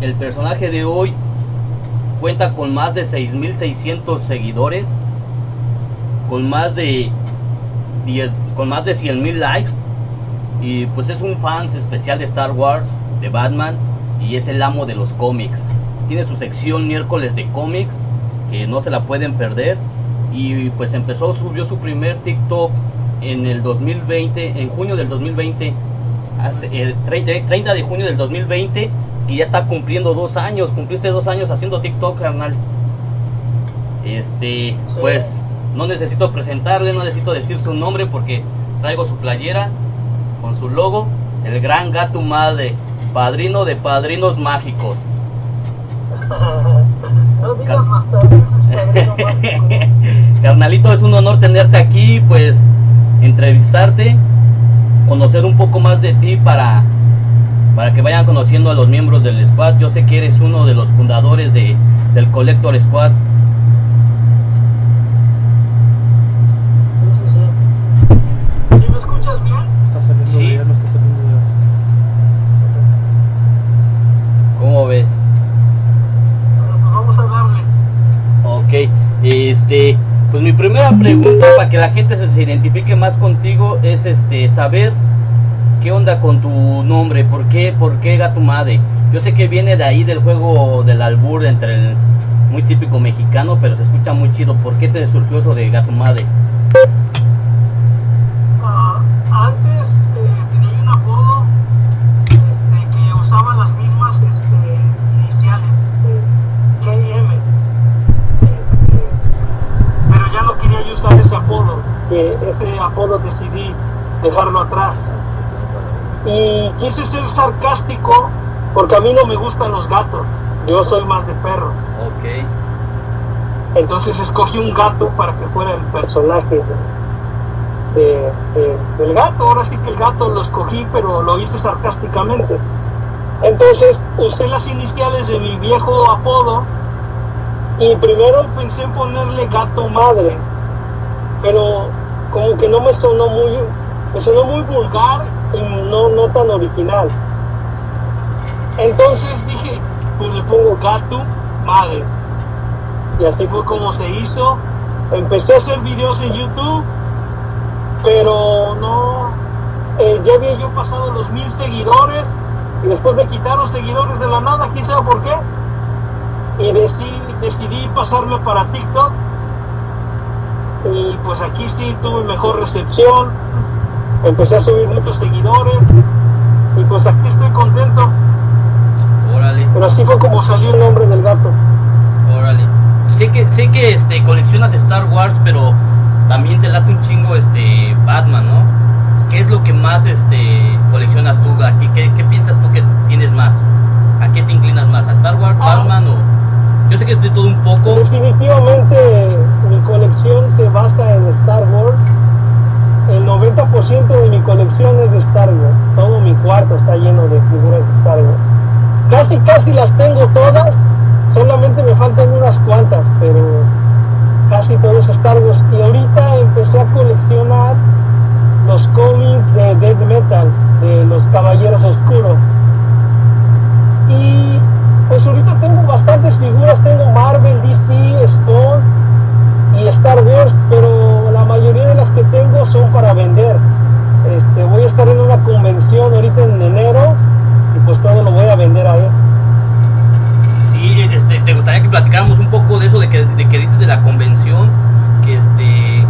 el personaje de hoy cuenta con más de 6.600 seguidores, con más de 10, con más de 100.000 likes y pues es un fan especial de Star Wars, de Batman y es el amo de los cómics. Tiene su sección miércoles de cómics que no se la pueden perder y pues empezó subió su primer TikTok en el 2020, en junio del 2020, el 30 de junio del 2020 y ya está cumpliendo dos años, cumpliste dos años haciendo TikTok, carnal. Este, pues, no necesito presentarle, no necesito decir su nombre porque traigo su playera con su logo, el gran gato madre, padrino de padrinos mágicos. Carnalito, es un honor tenerte aquí, pues entrevistarte, conocer un poco más de ti para para que vayan conociendo a los miembros del squad. Yo sé que eres uno de los fundadores de, del Collector Squad. ¿Sí me escuchas bien? Está saliendo Sí. bien, no está saliendo bien. ¿Cómo ves? Bueno, pues vamos a darle. Ok, este, pues mi primera pregunta para que la gente se, se identifique más contigo es este saber qué onda con tu nombre, por qué, por qué Gato Madre. Yo sé que viene de ahí del juego del albur entre el muy típico mexicano, pero se escucha muy chido. ¿Por qué te surgió eso de Gato Madre? Ah, antes eh, tenía un apodo este, que usaba las mismas este, iniciales, eh, KM. Este, pero ya no quería usar ese apodo. ese apodo decidí dejarlo atrás. Y quise ser sarcástico porque a mí no me gustan los gatos. Yo soy más de perros. Ok, Entonces escogí un gato para que fuera el personaje de- de- de- del gato. Ahora sí que el gato lo escogí, pero lo hice sarcásticamente. Entonces usé las iniciales de mi viejo apodo y primero pensé en ponerle gato madre, pero como que no me sonó muy, me sonó muy vulgar no, no tan original. Entonces dije, pues le pongo gato madre. Y así fue como se hizo. Empecé a hacer videos en YouTube, pero no, eh, ya había yo pasado los mil seguidores y después me quitaron seguidores de la nada, quién sabe por qué. Y decidí, decidí pasarme para TikTok. Y pues aquí sí tuve mejor recepción. Empecé a subir muchos seguidores. Y pues aquí estoy contento. órale, Pero así fue como salió el nombre del gato. órale. Sé que, sé que este, coleccionas Star Wars, pero también te late un chingo este Batman, ¿no? ¿Qué es lo que más este coleccionas tú? ¿A qué, qué, qué piensas tú que tienes más? ¿A qué te inclinas más? ¿A Star Wars, Ah. Batman o...? Yo sé que es de todo un poco. Definitivamente mi colección se basa en Star Wars. El 90% de mi colección es de Star Wars. Todo mi cuarto está lleno de figuras de Star Wars. Casi, casi las tengo todas. Solamente me faltan unas cuantas, pero casi todo es Star Wars. Y ahorita empecé a coleccionar los cómics de Death Metal, de los Caballeros Oscuros. Y pues ahorita tengo bastantes figuras, tengo Marvel, DC, Spawn y Star Wars, pero mayoría de las que tengo son para vender. Este, voy a estar en una convención ahorita en enero y pues todo lo voy a vender ahí. Sí, este, te gustaría que platicáramos un poco de eso de que, de que dices de la convención, que este,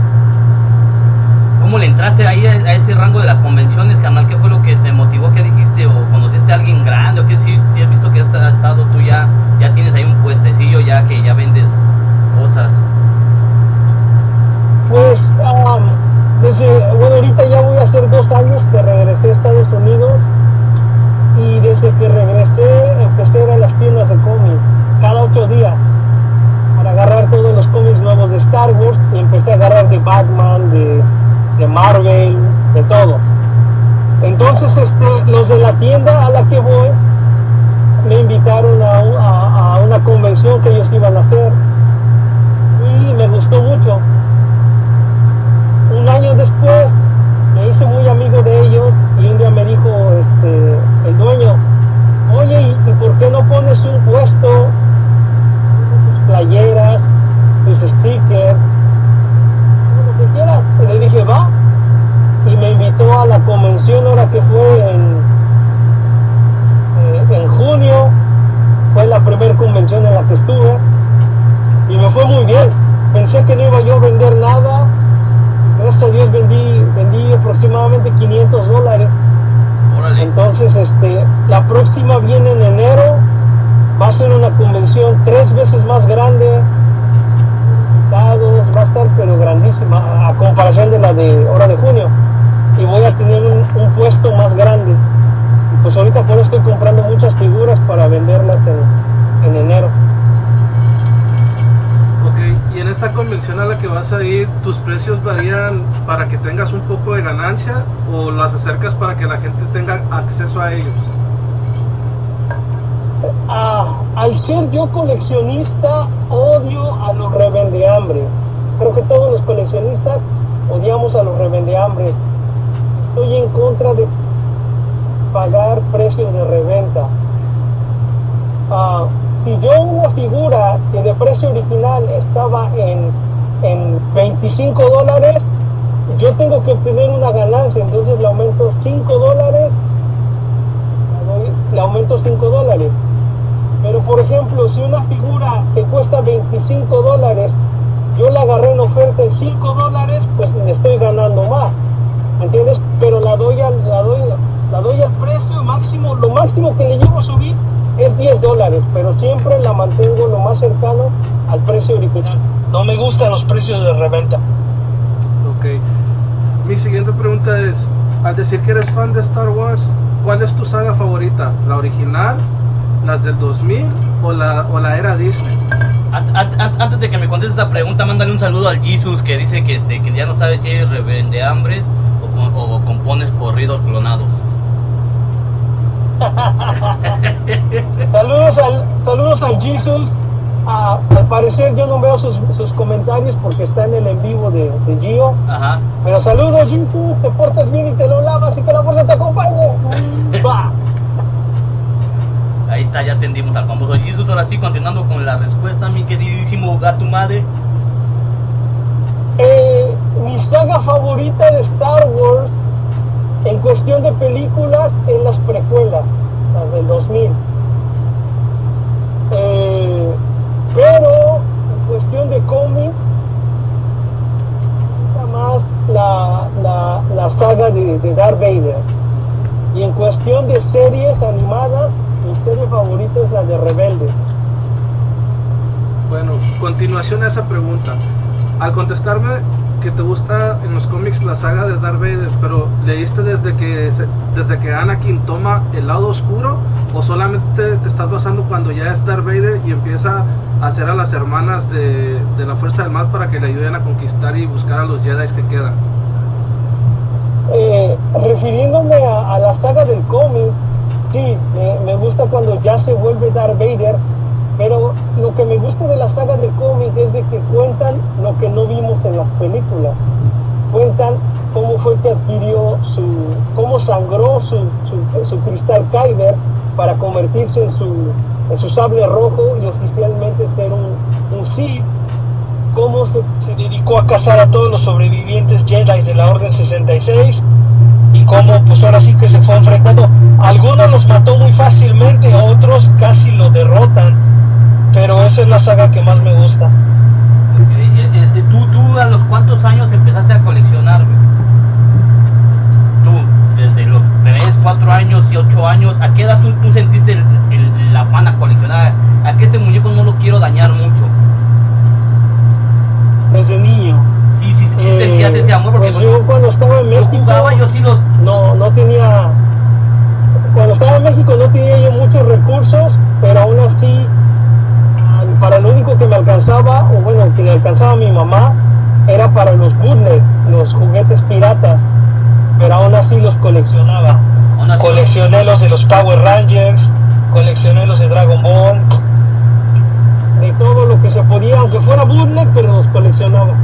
¿cómo le entraste ahí a, ese rango de las convenciones, canal? ¿Qué fue lo que te motivó? ¿Qué dijiste? ¿O conociste a alguien grande? ¿O qué sí, has visto que has estado tú ya, ya tienes ahí un puestecillo ya que ya vendes cosas? Pues am, desde, bueno, ahorita ya voy a hacer dos años que regresé a Estados Unidos y desde que regresé empecé a las tiendas de cómics cada ocho días para agarrar todos los cómics nuevos de Star Wars y empecé a agarrar de Batman, de, de Marvel, de todo. Entonces este, los de la tienda a la que voy me invitaron a- a una convención que ellos iban a hacer y me gustó mucho un año después me hice muy amigo de ellos y un día me dijo este, el dueño, oye, ¿y, y por qué no pones veces más grande, va a estar pero grandísima a comparación de la de hora de junio y voy a tener un, puesto más grande y pues ahorita por eso estoy comprando muchas figuras para venderlas en, en enero ok y en esta convención a la que vas a ir tus precios varían para que tengas un poco de ganancia o las acercas para que la gente tenga acceso a ellos al ser yo coleccionista, odio a los revendeambres. Creo que todos los coleccionistas odiamos a los revendeambres. Estoy en contra de pagar precios de reventa. Ah, si yo una figura que de precio original estaba en, en 25 dólares, yo tengo que obtener una ganancia, entonces le aumento 5 dólares, le aumento 5 dólares pero por ejemplo, si una figura que cuesta 25 dólares, yo la agarré en oferta en 5 dólares, pues me estoy ganando más. ¿Entiendes? Pero la doy al, la doy, la doy al precio máximo, lo máximo que le llevo a subir es 10 dólares, pero siempre la mantengo lo más cercano al precio original. No me gustan los precios de reventa. Ok. Mi siguiente pregunta es, al decir que eres fan de Star Wars, ¿cuál es tu saga favorita? ¿La original, las del 2000 o la, o la era Disney? Antes de que me contestes esa pregunta, mándale un saludo al Jesus que dice que, este, que ya no sabe si es revende hambres o, o compones corridos clonados. saludos al saludos al Jesus. al parecer yo no veo sus, sus, comentarios porque está en el en vivo de, de Gio. Ajá. Pero saludos Jesus, te portas bien y te lo lavas y que la fuerza te acompañe. Ahí ya atendimos al famoso Jesus. Ahora sí, continuando con la respuesta, mi queridísimo gato madre. Eh, mi saga favorita de Star Wars en cuestión de películas en las precuelas, las del 2000. Eh, pero en cuestión de cómic, más la, la, la saga de, de Darth Vader. Y en cuestión de series animadas, mi serie favorita es la de Rebeldes. Bueno, continuación a esa pregunta. Al contestarme que te gusta en los cómics la saga de Darth Vader, pero ¿leíste desde que, desde que Anakin toma el lado oscuro o solamente te estás basando cuando ya es Darth Vader y empieza a hacer a las hermanas de, de la Fuerza del Mal para que le ayuden a conquistar y buscar a los Jedi que quedan? Eh, refiriéndome a, a, la saga del cómic, sí, me, gusta cuando ya se vuelve Darth Vader, pero lo que me gusta de la saga de cómic es de que cuentan lo que no vimos en las películas. Cuentan cómo fue que adquirió su, cómo sangró su, su, cristal Kyber para convertirse en su, en su sable rojo y oficialmente ser un, un Sith cómo se, se, dedicó a cazar a todos los sobrevivientes Jedi de la Orden 66 y cómo pues ahora sí que se fue enfrentando. Algunos los mató muy fácilmente, otros casi lo derrotan, pero esa es la saga que más me gusta. E, este, ¿tú, ¿Tú a los cuántos años empezaste a coleccionar? Tú, desde los 3, 4 años y 8 años, ¿a qué edad tú, tú sentiste el, el, afán a coleccionar? ¿A que este muñeco no lo quiero dañar mucho? Desde niño Sí, sí, sí, eh, sentías ese amor porque pues yo cuando estaba en México jugaba, yo sí los no no tenía cuando estaba en México no tenía yo muchos recursos, pero aún así para lo único que me alcanzaba o bueno que le alcanzaba a mi mamá era para los bootleg, los juguetes piratas, pero aún así los coleccionaba. Coleccioné los de los Power Rangers, coleccioné los de Dragon Ball, todo lo que se podía, aunque fuera bootleg, pero los coleccionaba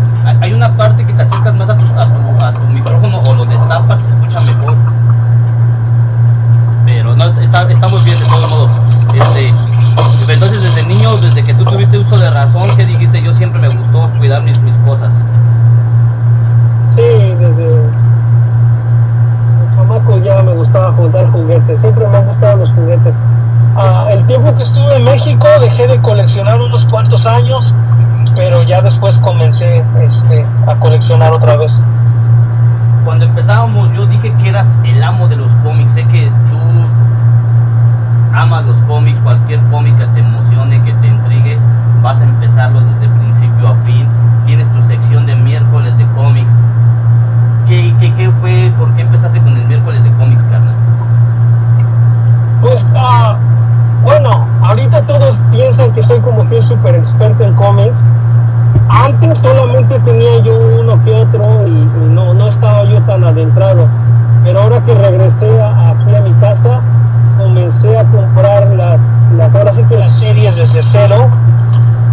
hay una parte que te acercas más a tu, a tu, micrófono o lo destapas y se escucha mejor. Pero no, está, estamos bien de todos modos. Este, entonces desde niño, desde que tú tuviste uso de razón, que dijiste yo siempre me gustó cuidar mis, mis cosas. Sí, desde el chamaco ya me gustaba juntar juguetes, siempre me han gustado los juguetes. Ah, el tiempo que estuve en México dejé de coleccionar unos cuantos años pero ya después comencé este, a coleccionar otra vez. Cuando empezábamos yo dije que eras el amo de los cómics, sé que tú amas los cómics, cualquier cómic que te emocione, que te intrigue, vas a empezarlo desde principio a fin. Tienes tu sección de miércoles de cómics. ¿Qué, qué, qué fue? ¿Por qué empezaste con el miércoles de cómics, carnal? Pues, ah, bueno, ahorita todos piensan que soy como que un super experto en cómics. Antes solamente tenía yo uno que otro y, y no, no estaba yo tan adentrado. Pero ahora que regresé a- aquí a mi casa, comencé a comprar las, las, ahora sí que las series desde cero.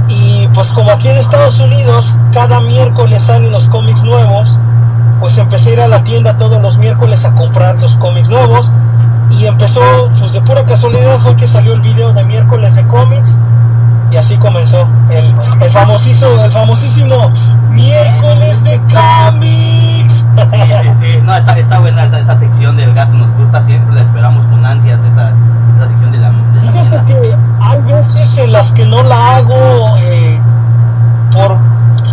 Y pues como aquí en Estados Unidos cada miércoles salen los cómics nuevos, pues empecé a ir a la tienda todos los miércoles a comprar los cómics nuevos y empezó, pues de pura casualidad fue que salió el video de miércoles de cómics y así comenzó el, el famosísimo, el famosísimo miércoles de cómics. Sí, sí, sí. No, está, está buena esa, esa sección del gato, nos gusta siempre, la esperamos con ansias, esa, esa sección de la, de la Fíjate que hay veces en las que no la hago eh, por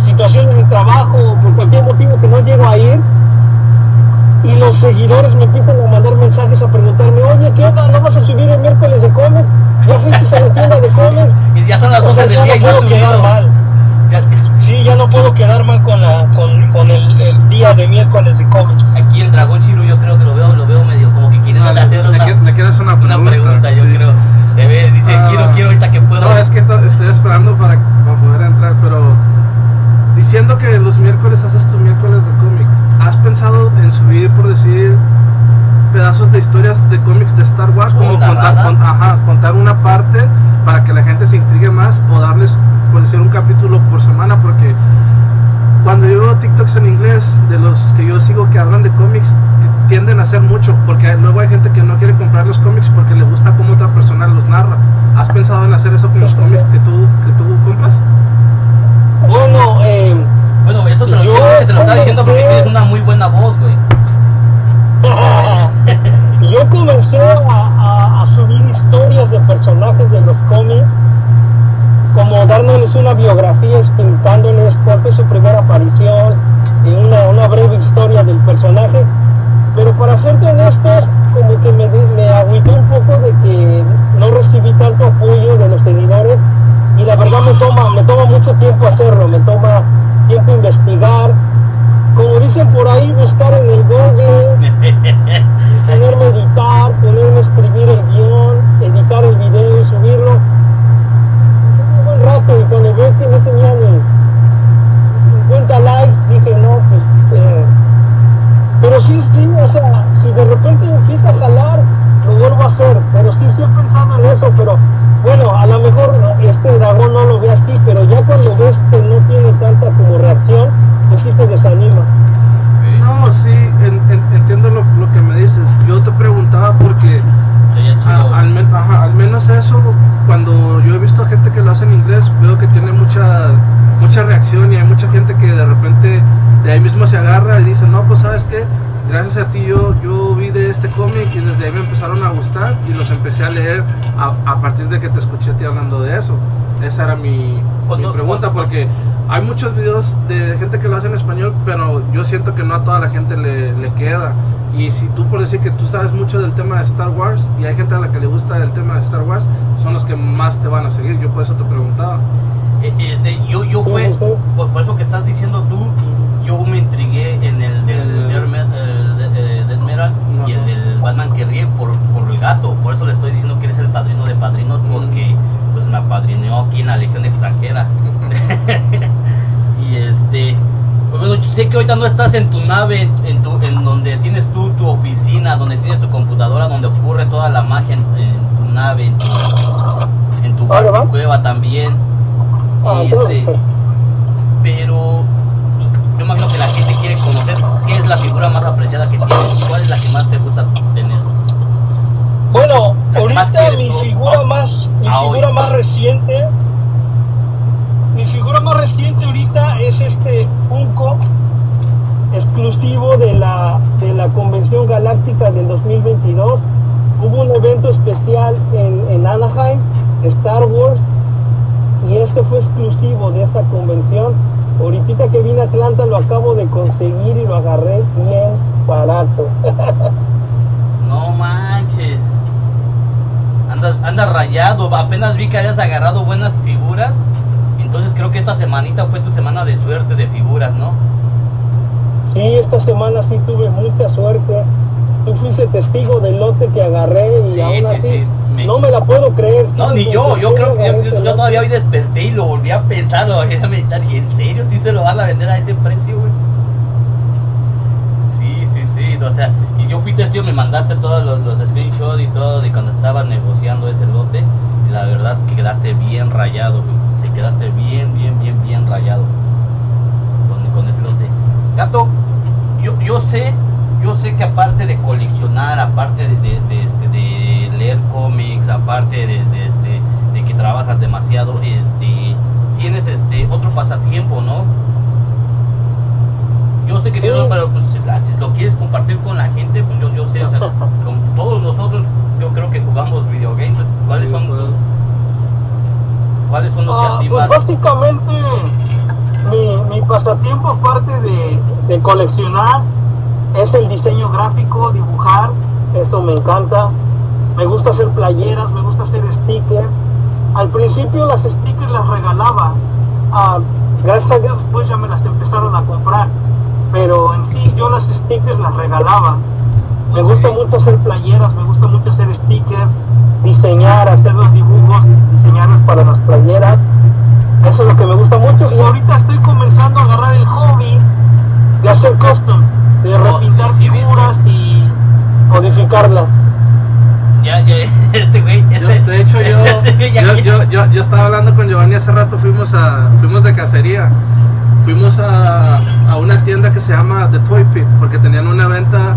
situaciones de trabajo por cualquier motivo que no llego a ir y los seguidores me empiezan a mandar mensajes a preguntarme, oye, ¿qué onda? ¿No vas a subir el miércoles de cómics? ¿Ya fuiste a la tienda de cómics? Y ya son las O 12 sea, del ya día y no puedo quedar mal. Ya- Sí, ya no puedo quedar mal con, la, con, con el, el día de miércoles de cómics. Aquí el dragón chino yo creo que lo veo, lo veo medio como que quiere No, hacer le una, le quieres hacer una una pregunta. pregunta, yo sí. creo. Le ve, dice, Ah. quiero, quiero ahorita que puedo. No, es que está- estoy esperando para, para poder entrar, pero diciendo que los miércoles haces tu miércoles de cómic, ¿has pensado en subir, por decir, pedazos de historias de cómics de Star Wars? ¿O Como contar, ajá, contar una parte para que la gente se intrigue más o darles, por decir, un capítulo por semana, porque cuando yo veo TikToks en inglés, de los que yo sigo que hablan de cómics, tienden a hacer mucho, porque luego hay gente que no quiere comprar los cómics porque le gusta cómo otra persona los narra. ¿Has pensado en hacer eso con los cómics que tú, que tú compras? Bueno, eh, Bueno, esto te lo, Yo te lo estaba diciendo porque tienes una muy buena voz, güey. yo comencé a, a- a subir historias de personajes de los cómics, como dándoles una biografía, explicándoles cuál fue su primera aparición y una, una breve historia del personaje. Pero para serte honesto, como que me, me agüité un poco de que no recibí tanto apoyo de los seguidores y la verdad me toma, me toma mucho tiempo hacerlo, me toma tiempo investigar, como dicen por ahí, buscar en el Google, ponerme a editar, ponerme a escribir el guion, editar el video y subirlo. Un buen rato y cuando veo que no tenía ni 50 likes, dije no, pues... eh, pero sí, sí, o sea, si de repente empieza a jalar, lo vuelvo a hacer. Pero sí, sí he pensado en eso, pero bueno, a lo mejor este dragón no lo ve así, pero ya cuando ves que no tiene tanta como reacción, pues sí te desanima. No, sí, en- en- entiendo lo, lo que me dices. Yo te preguntaba porque Sería chido. a- al, men- ajá, al menos eso, cuando yo he visto a gente que lo hace en inglés, veo que tiene mucha, mucha reacción y hay mucha gente que de repente de ahí mismo se agarra y dice, no, pues sabes qué, gracias a ti yo, yo vi de este cómic y desde ahí me empezaron a gustar y los empecé a leer a, a partir de que te escuché a ti hablando de eso. Esa era mi, mi Cuando- pregunta cuando- porque hay muchos videos de gente que lo hace en español, pero yo siento que no a toda la gente le, le queda. Y si tú por decir que tú sabes mucho del tema de Star Wars y hay gente a la que le gusta el tema de Star Wars, son los que más te van a seguir. Yo por eso te preguntaba. Eh, Este, yo, yo fue, por, por eso que estás diciendo tú, yo me intrigué en el del El- Death Me- el de- eh, Metal y el del Batman que ríe por, por el gato. Por eso le estoy diciendo que eres el padrino de padrinos, porque pues me apadrineó aquí en la Legión extranjera. este, pues sé que ahorita no estás en tu nave, en, tu, en donde tienes tú tu oficina, donde tienes tu computadora, donde ocurre toda la magia en, en tu nave, en tu, en tu va. cueva también. Ah, Y este, pero pues, yo imagino que la gente quiere conocer qué es la figura más apreciada que tienes, cuál es la que más te gusta tener. Bueno, ahorita mi figura más, mi Ah, figura más reciente, figura más reciente ahorita es este Funko exclusivo de la de la Convención Galáctica del 2022. Hubo un evento especial en, en Anaheim, Star Wars, y este fue exclusivo de esa convención. Ahorita que vine a Atlanta lo acabo de conseguir y lo agarré bien barato. No manches. Andas, andas rayado, apenas vi que hayas agarrado buenas figuras Entonces creo que esta semanita fue tu semana de suerte de figuras, ¿no? Sí, esta semana sí tuve mucha suerte. Tú fuiste testigo del lote que agarré y Sí, aún sí, así sí. Me- no me la puedo creer. No, ni yo, yo creo que yo, lote. todavía hoy desperté y lo volví a pensar, lo volví a meditar y en serio sí se lo van a vender a ese precio, güey. Sí, sí, sí, o sea, y yo fui testigo, me mandaste todos los, los screenshots y todo de cuando estabas negociando ese lote y la verdad que quedaste bien rayado, güey. Te quedaste bien, bien, bien, bien rayado con, con ese lote. Gato, yo, yo sé, yo sé que aparte de coleccionar, aparte de, de- de, este, de leer cómics, aparte de, este, de que trabajas demasiado, este, tienes este otro pasatiempo, ¿no? Yo sé que Sí. tienes, pero pues, si la- si lo quieres compartir con la gente, pues yo, yo sé, o sea, con todos nosotros, yo creo que jugamos videogames. ¿Cuáles son tus, cuáles son los que Ah, a ti pues más- básicamente mi, mi pasatiempo aparte de, de coleccionar es el diseño gráfico, dibujar, eso me encanta. Me gusta hacer playeras, me gusta hacer stickers. Al principio las stickers las regalaba. Ah, gracias a Dios después ya me las empezaron a comprar. Pero en sí yo las stickers las regalaba. Me gusta mucho hacer playeras, me gusta mucho hacer stickers, diseñar, hacer los dibujos, diseñarlos para las playeras. Eso es lo que me gusta mucho. Y ahorita estoy comenzando a agarrar el hobby de hacer custom, de Oh, repintar sí, sí, figuras y modificarlas. Ya, ya, este güey, Yo- este, de hecho, yo, este güey ya- yo, yo, yo, yo estaba hablando con Giovanni hace rato, fuimos, a, fuimos de cacería. Fuimos a, a una tienda que se llama The Toy Pit, porque tenían una venta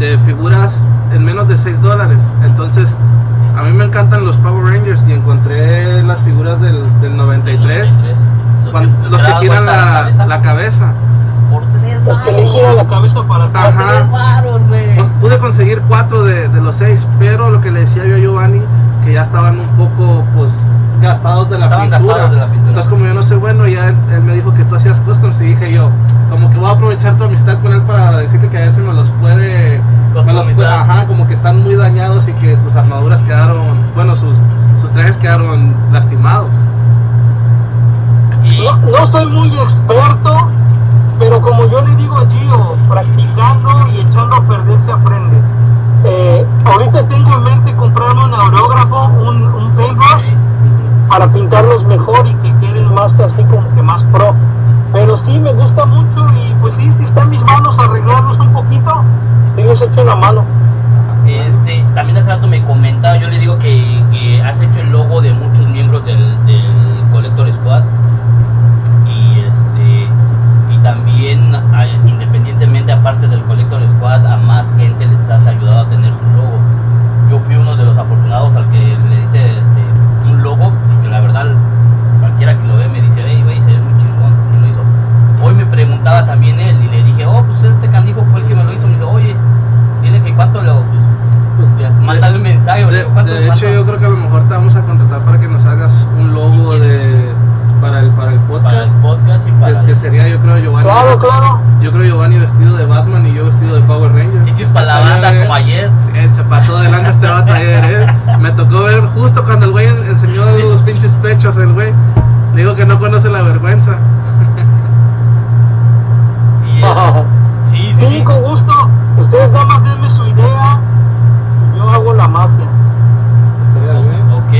de figuras en menos de 6 dólares. Entonces, a mí me encantan los Power Rangers y encontré las figuras del, del 93, Los cuan- que- los que giran la, cabeza. la cabeza. Por tres Los que le varos. giran la cabeza para. Ajá. Tres varos, güey. Pude conseguir cuatro de, de los seis, pero lo que le decía yo a Giovanni, que ya estaban un poco de la, Estaban pintura. de la pintura. Entonces como yo no sé bueno, ya él, él me dijo que tú hacías customs y dije yo, como que voy a aprovechar tu amistad con él para decirle que a ver si me los puede... me los puede- ajá, como que están muy dañados y que sus armaduras quedaron, bueno, sus, sus trajes quedaron lastimados. Y No, no soy muy experto, pero como yo le digo a Gio, practicando y echando a perder se aprende. Eh, ahorita tengo en mente comprarme un aerógrafo, un, un paintbrush, para pintarlos mejor y que queden más así como que más pro. Pero sí me gusta mucho y pues sí, si está en mis manos arreglarlos un poquito, sí les echo la mano. este, también hace rato me comentaba, yo le digo que, que has hecho el logo de muchos miembros del, del Collector Squad. Y este y también a- independientemente aparte del Collector Squad a más gente les has ayudado a tener su logo. Yo fui uno de los afortunados al que le hice este un logo que la verdad cualquiera que lo ve me dice, hey güey, se ve muy chingón y lo hizo. Hoy me preguntaba también él y le dije, oh pues este canijo fue el que me lo hizo, me dijo, oye, dile que cuánto lo pues, Pues, ya, mándale un mensaje, De, le digo, ¿cuánto- de hecho, yo creo que a lo mejor te vamos a contratar para que nos hagas un logo de para el para el para el podcast. podcast y para Que, que sería, yo creo, Giovanni. Claro, claro. Yo creo Giovanni vestido de Batman y yo vestido de Power Ranger. chichis para la banda como ayer. Sí, se pasó de lanza este vato ayer, eh. Me tocó ver justo cuando el güey enseñó los pinches pechos, el güey. Le digo que no conoce la vergüenza. Y, eh, sí, sí, Sí, sí. con gusto. Ustedes nada más denme su idea, yo hago la magia. Estaría bien. Ok,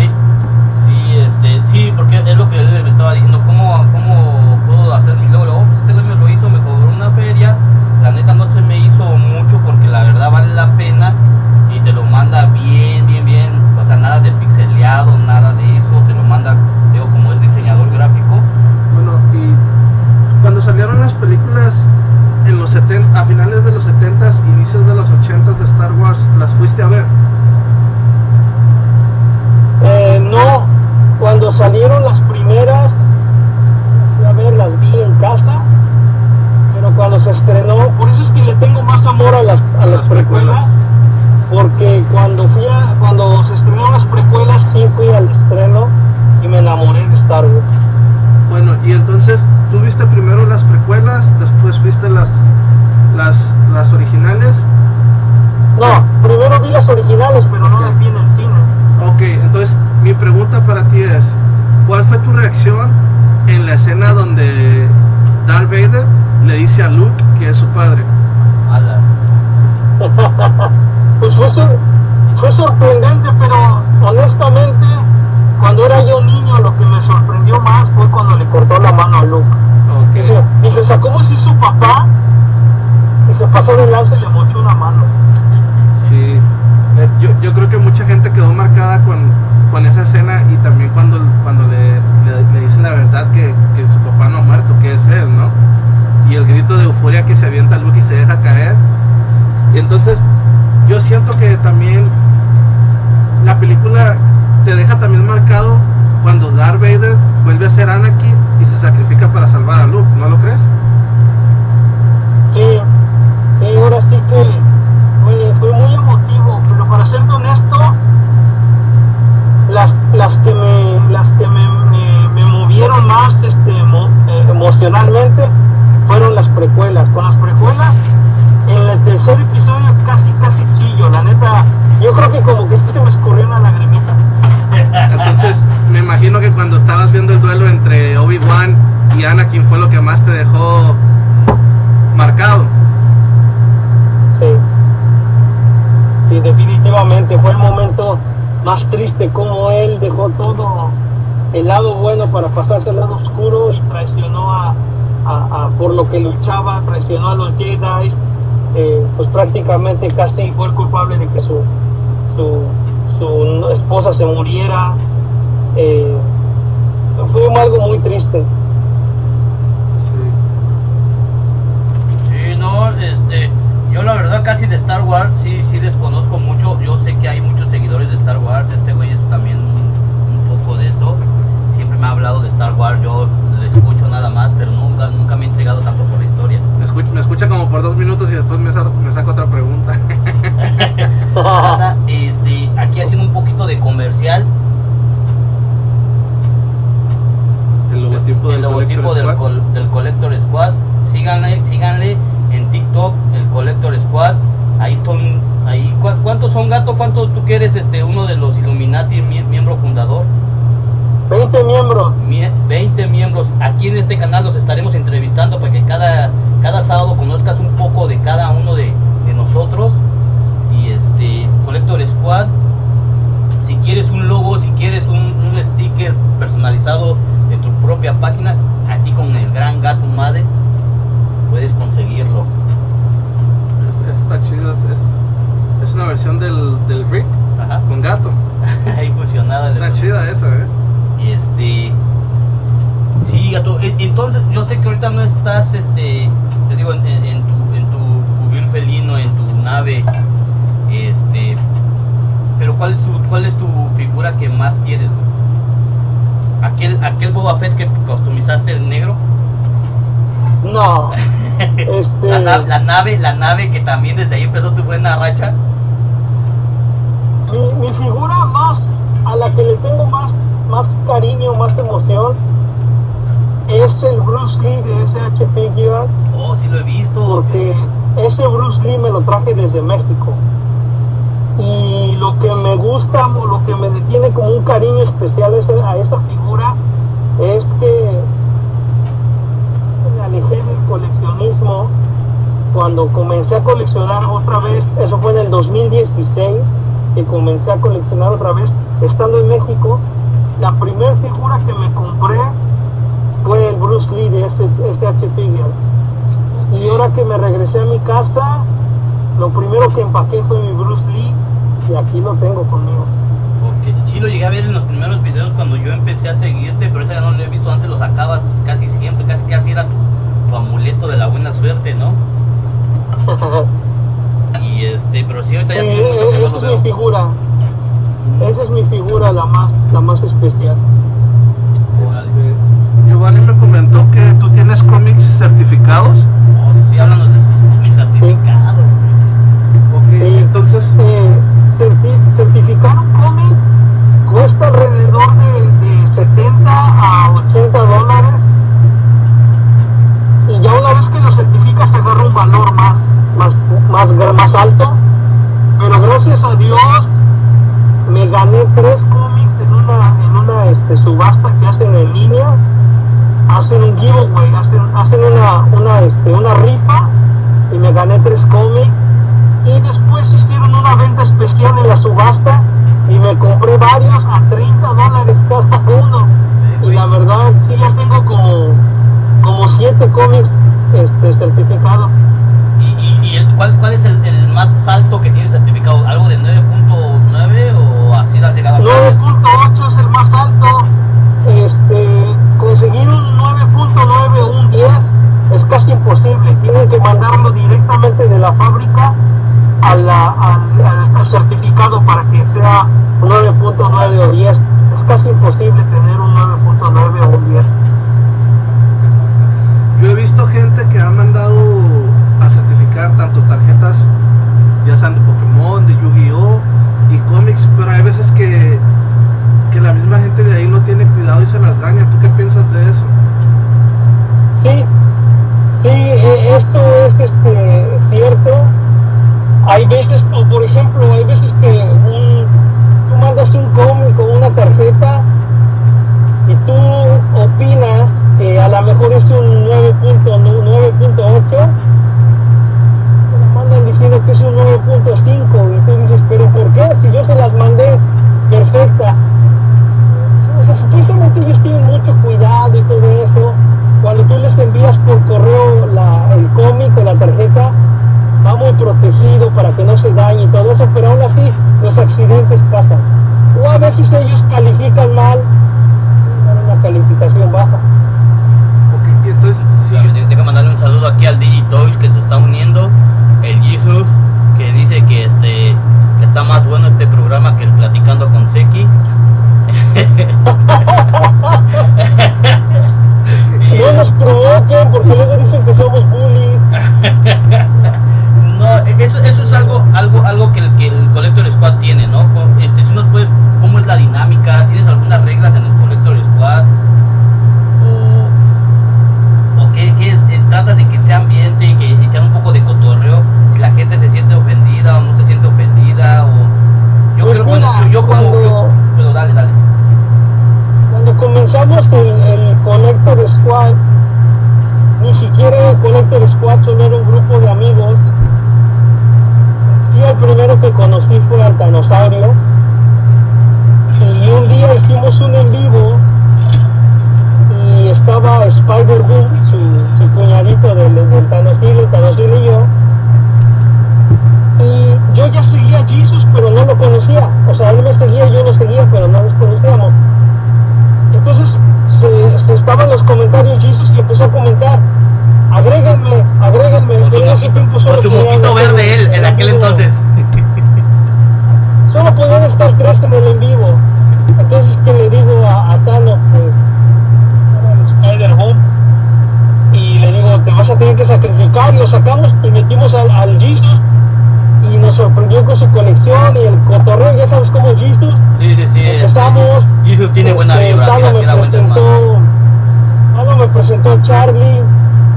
sí, este, sí, porque es lo que él me estaba diciendo, ¿cómo, cómo puedo hacer mi logo? Oh, pues este güey me lo hizo, me cobró una feria, la neta no se me hizo mucho porque la verdad vale la pena y te lo manda bien, bien, bien, o sea, nada de pixeleado, nada de eso, te lo manda, digo, como es diseñador gráfico, Bueno, y cuando salieron las películas en los 70, a finales de los 70s, inicios de los 80s de Star Wars, ¿las fuiste a ver? Eh, no, cuando salieron las primeras, fui a ver, las vi en casa, pero cuando se estrenó, por eso es que le tengo más amor a las, a las precuelas, porque cuando fui a, cuando se estrenaron las precuelas sí fui al estreno y me enamoré de Star Wars. Bueno, y entonces tú viste primero las precuelas, después viste las las, las originales. No, primero vi las originales, pero no Ok. las vi en el cine. Ok, entonces mi pregunta para ti es, ¿cuál fue tu reacción en la escena donde Darth Vader le dice a Luke que es su padre. Pues fue, sor- fue sorprendente, pero honestamente, cuando era yo niño, lo que me sorprendió más fue cuando le cortó la mano a Luke. Ok. Dice, dije, o sea, ¿cómo si su papá? Y se pasó de lanza y le mochó una mano. Sí, Eh, yo, yo creo que mucha gente quedó marcada con, con esa escena y también cuando, cuando le, le, le dicen la verdad que, que su papá no ha muerto, que es él, ¿no? Y el grito de euforia que se avienta Luke y se deja caer. Y entonces yo siento que también la película te deja también marcado cuando Darth Vader vuelve a ser Anakin y se sacrifica para salvar a Luke, ¿no lo crees? Sí, sí, ahora sí que fue, muy emotivo, pero para ser honesto, las, las que me, las que me, me- movieron más este, eh, emocionalmente fue lo que más te dejó marcado. Sí. Sí, definitivamente fue el momento más triste como él dejó todo el lado bueno para pasarse al lado oscuro y traicionó a, por lo que luchaba, traicionó a los Jedi, eh, pues prácticamente casi fue el culpable de que su, su, su esposa se muriera. eh, fue algo muy triste. Sí, no, este, yo la verdad casi de Star Wars sí, sí desconozco mucho. Yo sé que hay muchos seguidores de Star Wars. Este güey es también un, un poco de eso. Siempre me ha hablado de Star Wars. Yo le escucho nada más, pero nunca, nunca me he intrigado tanto por la historia. Me escucha, me escucha como por dos minutos y después me, sa- me saca otra pregunta. Este, aquí haciendo un poquito de comercial. El logotipo del el logotipo Collector del, Squad. col- del Collector Squad. Síganle, síganle en TikTok, el Collector Squad. Ahí son, ahí, ¿cu- ¿cuántos son gato? ¿Cuántos tú que eres este, uno de los Illuminati, mie- miembro fundador? 20 miembros. Mie- 20 miembros. Aquí en este canal los estaremos entrevistando para que cada, cada sábado conozcas un poco de cada uno de, de nosotros. Y este, Collector Squad, si quieres un logo, si quieres un, un sticker personalizado de tu propia página, aquí con el gran gato madre, puedes conseguirlo. Es- está chido, es, es, es una versión del, del Rick Ajá. con gato. Ahí fusionada. Está chida esa, ¿eh? Y este. Sí, gato. e- Entonces, yo sé que ahorita no estás, este. Te digo, en, en- en tu, en tu cubil felino, en tu nave. Este. Pero, ¿cuál es, tu, cuál es tu figura que más quieres, güey? Aquel, aquel Boba Fett que customizaste en negro. No. Este. La, na- la nave, la nave que también desde ahí empezó tu buena racha. Mi, mi figura más, a la que le tengo más, más cariño, más emoción, es el Bruce Lee de SH Figures, Oh, sí lo he visto. porque ese Bruce Lee me lo traje desde México. Y lo que me gusta, o lo que me detiene como un cariño especial a esa figura, es que coleccionismo cuando comencé a coleccionar otra vez, eso fue en el 2016, que comencé a coleccionar otra vez, estando en México, la primera figura que me compré fue el Bruce Lee de SH Figure. Y ahora que me regresé a mi casa, lo primero que empaqué fue mi Bruce Lee y aquí lo tengo conmigo. Ok, Sí lo llegué a ver en los primeros videos cuando yo empecé a seguirte, pero ahorita ya no lo he visto. Antes lo sacabas casi siempre, casi casi era tu, tu amuleto de la buena suerte, ¿no? Y este, pero sí ahorita ya tiene mucho que no Eh, esa lo es mi figura. Esa es mi figura la más, la más especial. Este, Giovanni me comentó que tú tienes cómics certificados. Oh, sí, háblanos de esos mis certificados. Ok, Sí. entonces, Eh, certi- certificar un cómic cuesta alrededor de, de 70 a 80 dólares y ya una vez que lo certificas se agarra un valor más, más, más, más alto pero gracias a Dios me gané tres cómics en una, en una este, subasta que hacen en línea hacen un giveaway, hacen, hacen una, una, este, una rifa y me gané tres cómics. Y después hicieron una venta especial en la subasta y me compré varios a 30 dólares cada uno. Y la verdad, sí, ya tengo como, como siete cómics este, certificados. ¿Y, y, y el- cuál, cuál es el, el más alto que tiene certificado? ¿Algo de 9.9 o así has llegado a 9.8 es el más alto. Este, conseguir un 9.9 o un 10 es casi imposible. Tienen que mandarlo directamente de la fábrica a la- al, al- al para que sea un 9.9 o 10. Es casi imposible tener un 9.9 o un 10. Yo he visto gente que ha mandado a certificar tanto tarjetas, ya sean de Pokémon, de Yu-Gi-Oh! y cómics, pero hay veces que, que la misma gente de ahí no tiene cuidado y se las daña. ¿Tú qué piensas de eso? Sí, sí, e- eso es este. Hay veces, o por ejemplo, hay veces que un- tú mandas un cómic o una tarjeta y tú opinas que a lo mejor es un 9.9.8, te la mandan diciendo que es un 9.5 y tú dices, pero 16 años Charlie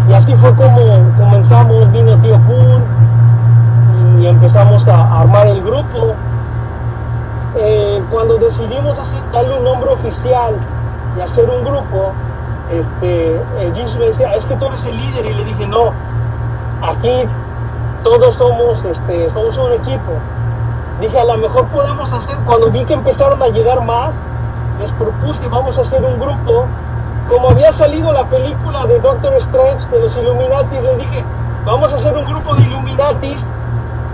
y así fue como comenzamos, vino Tío Kun y empezamos a, armar el grupo. Eh, cuando decidimos darle un nombre oficial y hacer un grupo, este, eh, Jesus me decía, es que tú eres el líder y le dije, no, aquí todos somos, este, somos un equipo. Dije, a lo mejor podemos hacer, cuando vi que empezaron a llegar más, les propuse, vamos a hacer un grupo. Como había salido la película de Doctor Strange de los Illuminati, le dije, vamos a hacer un grupo de Illuminatis,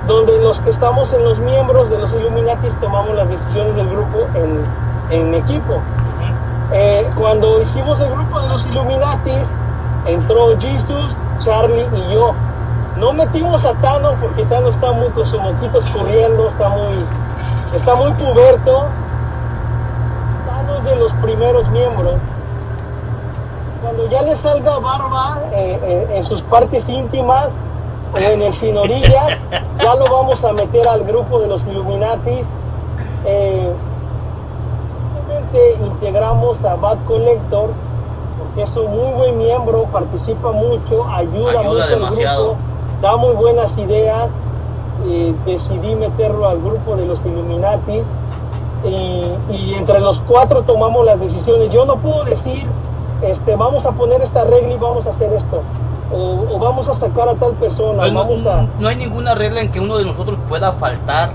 donde los que estamos en los miembros de los Illuminatis tomamos las decisiones del grupo en, en equipo. Eh, cuando hicimos el grupo de los Illuminatis, entró Jesus, Charlie y yo. No metimos a Thanos porque Thanos está muy con sus moquitos corriendo, está muy, está muy puberto. Thanos de los primeros miembros. Cuando ya le salga barba eh, eh, en sus partes íntimas o en el sin orilla, ya lo vamos a meter al grupo de los Illuminatis. Eh, Simplemente integramos a Bad Collector porque es un muy buen miembro, participa mucho, ayuda, Ayuda mucho demasiado. al grupo, da muy buenas ideas. eh, decidí meterlo al grupo de los Illuminatis y, y entre los cuatro tomamos las decisiones. Yo no puedo decir este, vamos a poner esta regla y vamos a hacer esto. O, o vamos a sacar a tal persona. No, vamos a... no hay ninguna regla en que uno de nosotros pueda faltar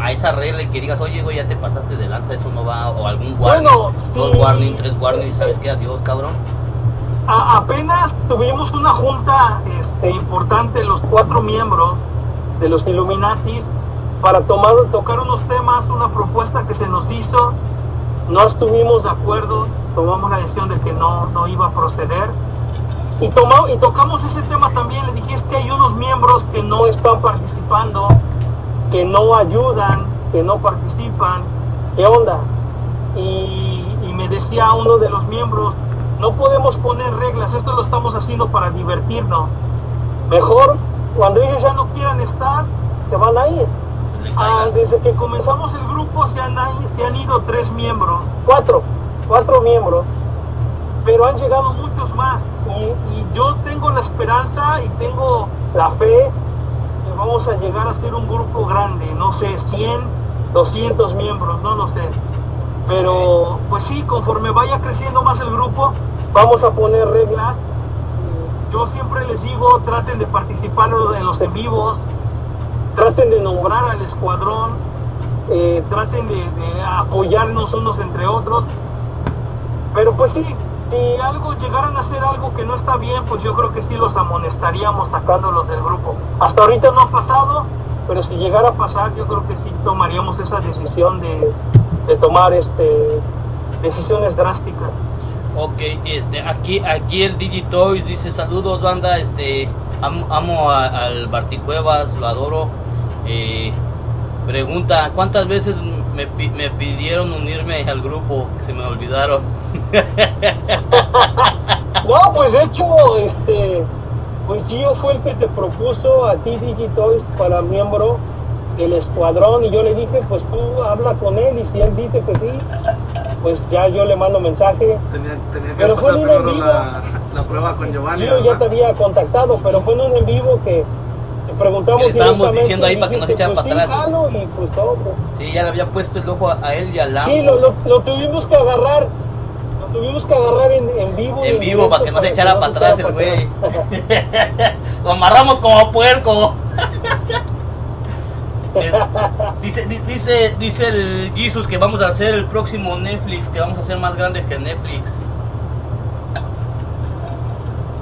a esa regla y que digas, oye, güey, ya te pasaste de lanza, eso no va, o algún warning, Bueno, dos warning, tres warning, y sabes qué, adiós, cabrón. A- apenas tuvimos una junta este, importante, los cuatro miembros de los Illuminatis, para tomar, tocar unos temas, una propuesta que se nos hizo. No estuvimos de acuerdo, tomamos la decisión de que no, no iba a proceder. Y, tomamos, y tocamos ese tema también. Le dije, es que hay unos miembros que no están participando, que no ayudan, que no participan. ¿Qué onda? Y, y me decía uno de los miembros, no podemos poner reglas, esto lo estamos haciendo para divertirnos. Mejor, cuando ellos ya no quieran estar, se van a ir. Le Ah, desde que comenzamos el grupo se han, se han ido tres miembros, cuatro, cuatro miembros, pero han llegado muchos más. Y, yo tengo la esperanza y tengo la fe que vamos a llegar a ser un grupo grande, no sé, 100, 200 miembros, no lo sé. Pero pues sí, conforme vaya creciendo más el grupo, vamos a poner reglas. Yo siempre les digo, traten de participar en los en vivos, traten de nombrar al escuadrón, eh, traten de apoyarnos unos entre otros. Pero pues sí, si algo llegaran a hacer algo que no está bien, pues yo creo que sí los amonestaríamos sacándolos del grupo. Hasta ahorita no ha pasado, pero si llegara a pasar, yo creo que sí tomaríamos esa decisión de, de tomar este decisiones drásticas. Ok, este, aquí, aquí el Digitoys dice saludos banda, este, amo, amo al Barty Cuevas, lo adoro. Eh, pregunta, ¿cuántas veces me, pi- me pidieron unirme al grupo? Se me olvidaron. No, pues de hecho, este, pues Gio fue el que te propuso a ti Digitoys para miembro del escuadrón y yo le dije, pues tú habla con él y si él dice que sí, pues ya yo le mando mensaje. Tenía, tenía que Pero fue pasar en primero vivo. la, la prueba con Giovanni. Gio ya te había contactado, pero fue en un en vivo que preguntamos Que le estábamos diciendo ahí para que no se dijiste, echara pues para atrás. y pues hombre. Sí, ya le había puesto el ojo a, a él y a Lambos. Sí, lo, lo- lo tuvimos que agarrar. Lo tuvimos que agarrar en, en vivo. En vivo para que no se echara para no atrás el güey. Lo amarramos como puerco. Es- dice, di- dice, dice el Jesus que vamos a hacer el próximo Netflix, que vamos a ser más grandes que Netflix.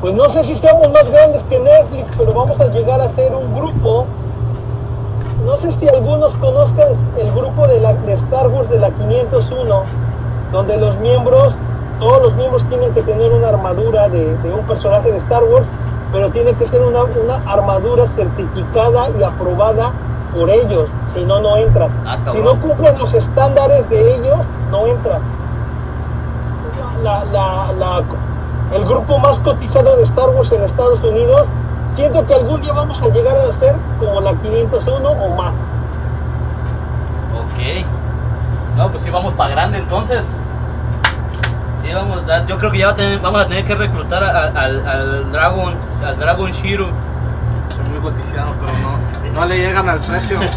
Pues no sé si seamos más grandes que Netflix, pero vamos a llegar a ser un grupo. No sé si algunos conozcan el grupo de, la, de Star Wars de la 501, donde los miembros, todos los miembros tienen que tener una armadura de, de un personaje de Star Wars, pero tiene que ser una, una armadura certificada y aprobada por ellos, si no, no entran. Ah, Si no cumplen los estándares de ellos, no entran. La, la, la- el grupo más cotizado de Star Wars en Estados Unidos, siento que algún día vamos a llegar a ser como la 501 o más. Ok. No, pues sí, vamos para grande entonces. Sí, vamos a, yo creo que ya va a tener- vamos a tener que reclutar a- al, al Dragon, al Dragon Shiro. Soy muy cotizado, pero no, no le llegan al precio.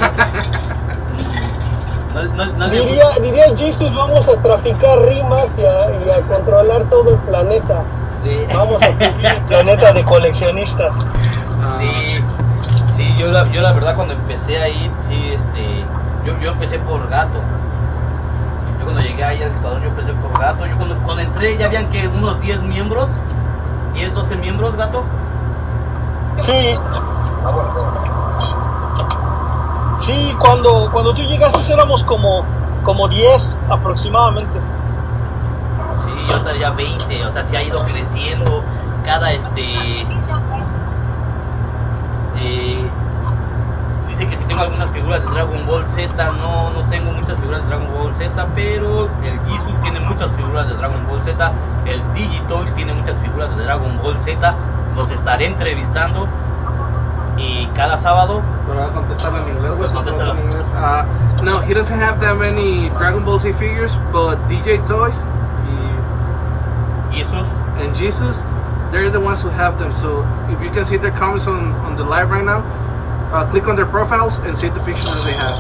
No, no- no le- Diría, diría el Jesus, vamos a traficar rimas y a, y a controlar todo el planeta. Sí. Vamos a cumplir el planeta de coleccionistas. Sí, sí, yo la, yo la verdad cuando empecé ahí, sí, este, yo, yo empecé por gato. Yo cuando llegué ahí al escuadrón, yo empecé por gato. Yo cuando, cuando entré ya habían que unos 10 miembros, 10, 12 miembros, gato. Sí. Sí, cuando, cuando tú llegaste éramos como, como 10 aproximadamente. Ahorita ya 20, o sea, sí ha ido creciendo cada este... eh, dice que si tengo algunas figuras de Dragon Ball Z, no, no tengo muchas figuras de Dragon Ball Z, pero el Jesus tiene muchas figuras de Dragon Ball Z, el Digitoys tiene muchas figuras de Dragon Ball Z, los estaré entrevistando y cada sábado, Pero a contestarlo en inglés, güey. Contéstalo. en inglés. Uh, no, he doesn't have that many Dragon Ball Z figures, but DJ Toys Jesus, and Jesus, they're the ones who have them. So if you can see their comments on, on the live right now, uh, click on their profiles and see the pictures that they have.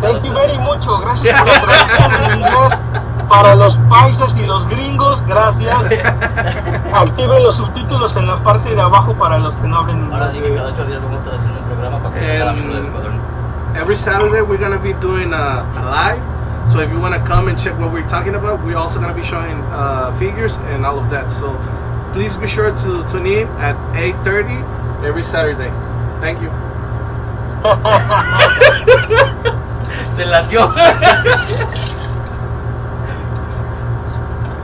Thank you very much. Gracias por la traducción en inglés Para los paisas y los gringos, gracias. Activen los subtítulos en la parte de abajo para los que no hablen Ahora sí que cada ocho días vamos a estar haciendo un programa para que cada Em, miembro del escuadrón. Every Saturday we're gonna be doing a, a live. So if you want to come and check what we're talking about, we're also gonna be showing uh, figures and all of that. So please be sure to tune in at 8:30 every Saturday. Thank you. Te latió.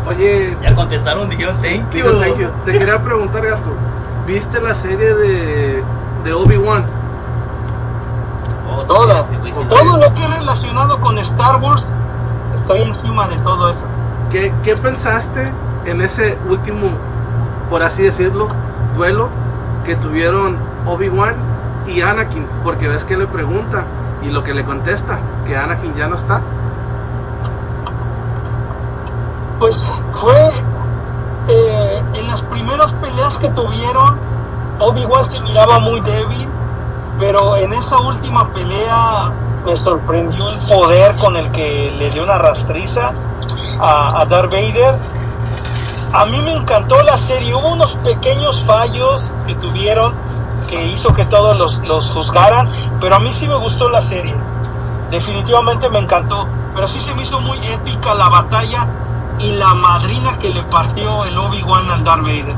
Oye, ya contestaron, dijeron thank you. thank you. Te quería preguntar, gato. ¿Viste la serie de, de Obi-Wan? Oh, sí, Todas. sí, todo lo que es relacionado con Star Wars, estoy encima de todo eso. ¿Qué, ¿Qué pensaste en ese último, por así decirlo, duelo que tuvieron Obi-Wan y Anakin? Porque ves que le pregunta y lo que le contesta, que Anakin ya no está. Pues fue eh, en las primeras peleas que tuvieron, Obi-Wan se miraba muy débil, pero en esa última pelea me sorprendió el poder con el que le dio una rastriza a, a Darth Vader. A mí me encantó la serie, hubo unos pequeños fallos que tuvieron que hizo que todos los, los juzgaran, pero a mí sí me gustó la serie. Definitivamente me encantó, pero sí se me hizo muy épica la batalla y la madrina que le partió el Obi-Wan al Darth Vader.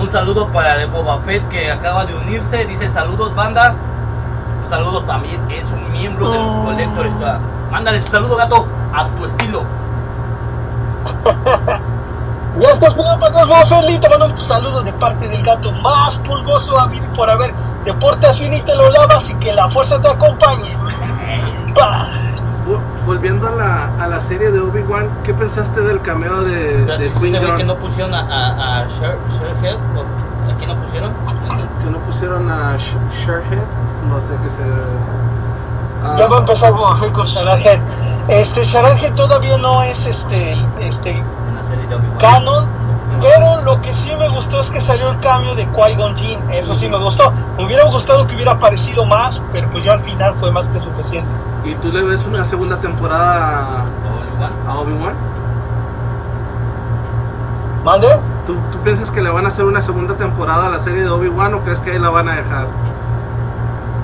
Un saludo para el Boba Fett que acaba de unirse. Dice saludos, banda. Un saludo también, es un miembro del Oh. Collector Squad. Mándale su saludo, gato, a tu estilo. Atrás, Boba Fett, te mando un saludo de parte del gato más pulgoso habido y por haber. Te portas bien y te lo lavas y que la fuerza te acompañe. Pa. Vo- Volviendo a la, a la serie de Obi-Wan, ¿qué pensaste del cameo de, de ¿Este Queen John? que no pusieron a, a, a Sher- Sherhead? ¿O ¿Aquí no pusieron? Que no pusieron a Sh- Sherhead, no sé qué se debe decir. Ah, Ya va a empezar Fett con Sharadhead. Este Sharadhead todavía no es este, este En la serie de Obi-Wan. canon, pero lo que sí me gustó es que salió el cambio de Qui-Gon Jinn, eso sí me gustó. Me hubiera gustado que hubiera aparecido más, pero pues ya al final fue más que suficiente. ¿Y tú le ves una segunda temporada Obi-Wan. a, Obi-Wan? ¿Mande? ¿Tú, ¿Tú piensas que le van a hacer una segunda temporada a la serie de Obi-Wan o crees que ahí la van a dejar?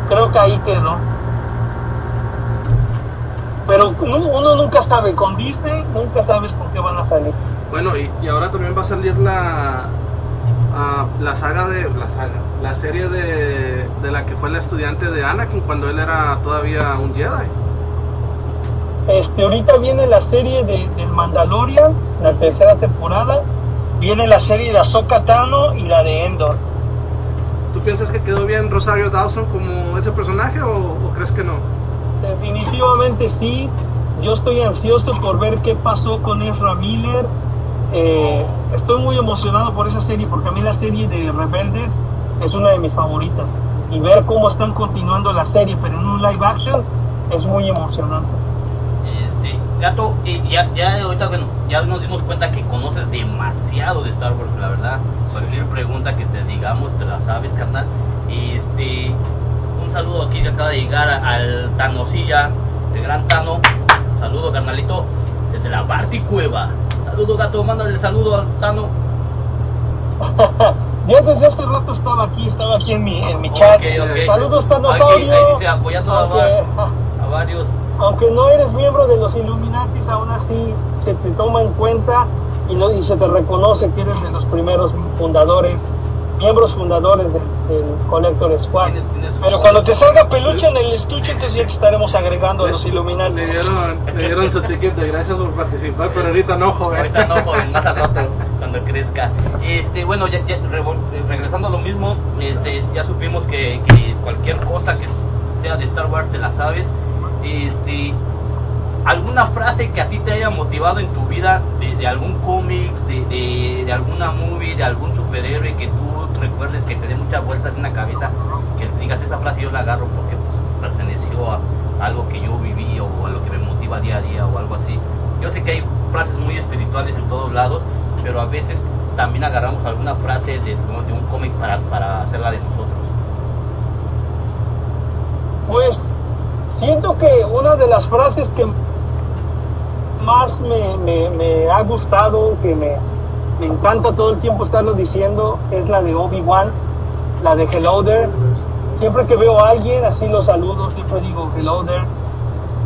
Creo que ahí quedó. Pero uno nunca sabe, con Disney nunca sabes por qué van a salir. Bueno, y, y ahora también va a salir la ah, la saga de la saga, la serie de, de la que fue la estudiante de Anakin cuando él era todavía un Jedi. Este, ahorita viene la serie de, del Mandalorian, la tercera temporada. Viene la serie de Ahsoka Tano y la de Endor. ¿Tú piensas que quedó bien Rosario Dawson como ese personaje o, o crees que no? Definitivamente sí. Yo estoy ansioso por ver qué pasó con Ezra Miller. Eh, estoy muy emocionado por esa serie porque a mí la serie de Rebeldes es una de mis favoritas. Y ver cómo están continuando la serie, pero en un live action, es muy emocionante. Este, gato, y ya, ya ahorita, bueno, ya nos dimos cuenta que conoces demasiado de Star Wars, la verdad. Cualquier pregunta que te digamos, te la sabes, carnal. Este, un saludo aquí que acaba de llegar al Tanosilla, el gran Tano. Saludo, carnalito, desde la Barty Cueva. Saludo, gato, mándale el saludo al Tano. Yo desde hace rato estaba aquí, estaba aquí en mi, en mi chat. Ok, ok. Saludos, Tanosaurio. ahí dice apoyando a, Aunque, va- a varios. aunque no eres miembro de los Illuminatis, aún así se te toma en cuenta y, lo- y se te reconoce que eres de los primeros fundadores, miembros fundadores del, del Collector Squad. Pero cuando te salga peluche en el estuche, entonces ya te estaremos agregando a los Le Illuminati. dieron, le dieron su ticket de gracias por participar, pero ahorita no, joven. Ahorita no, joven, más al rato, cuando crezca. Este, bueno, ya, regresando a lo mismo, este, ya supimos que, que cualquier cosa que sea de Star Wars te la sabes. Este, alguna frase que a ti te haya motivado en tu vida de, de algún cómics, de, de, de alguna movie, de algún superhéroe que tú recuerdes que te dé muchas vueltas en la cabeza, que digas esa frase yo la agarro porque pues, perteneció a algo que yo viví o a lo que me motiva día a día o algo así. Yo sé que hay frases muy espirituales en todos lados, pero a veces también agarramos alguna frase de, de un cómic para, para hacerla de nosotros. Pues siento que una de las frases que más me, me- me ha gustado, que me, me encanta todo el tiempo estarlo diciendo, es la de Obi-Wan, la de Hello There. Siempre que veo a alguien, así lo saludo, siempre digo Hello There.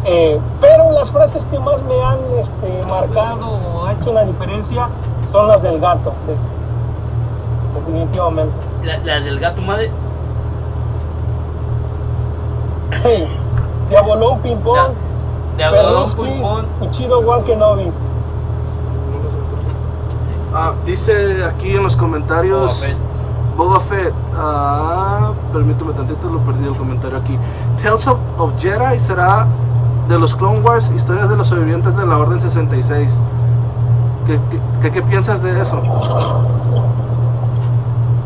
Eh, pero las frases que más me han este, marcado o hecho una diferencia son las del gato, de- definitivamente. La- Las del gato madre. Sí, Diabolón Ping Pong, De Agadón Perruski Pulpón. y Chido Kenobi. Ah, dice aquí en los comentarios Boba Fett. ah, permíteme tantito, lo perdí el comentario aquí. Tales of, of Jedi será de los Clone Wars, historias de los sobrevivientes de la Orden 66. ¿Qué, qué, qué- qué piensas de eso?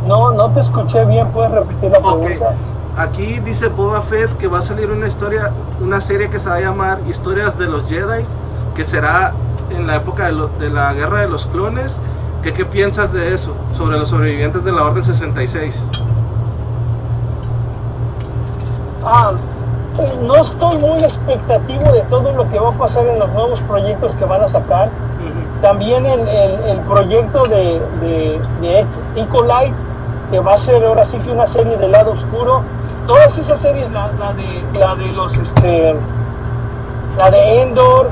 No, no te escuché bien, puedes repetir la pregunta. aquí dice Boba Fett que va a salir una historia, una serie que se va a llamar Historias de los Jedi, que será en la época de, lo- de la Guerra de los Clones. ¿Qué, ¿Qué piensas de eso? Sobre los sobrevivientes de la Orden 66. Ah, no estoy muy expectativo de todo lo que va a pasar en los nuevos proyectos que van a sacar. También el, el- el proyecto de, de, de Ecolite, que va a ser ahora sí que una serie del lado oscuro. Todas esas series, la, la de, la de los este, la de Endor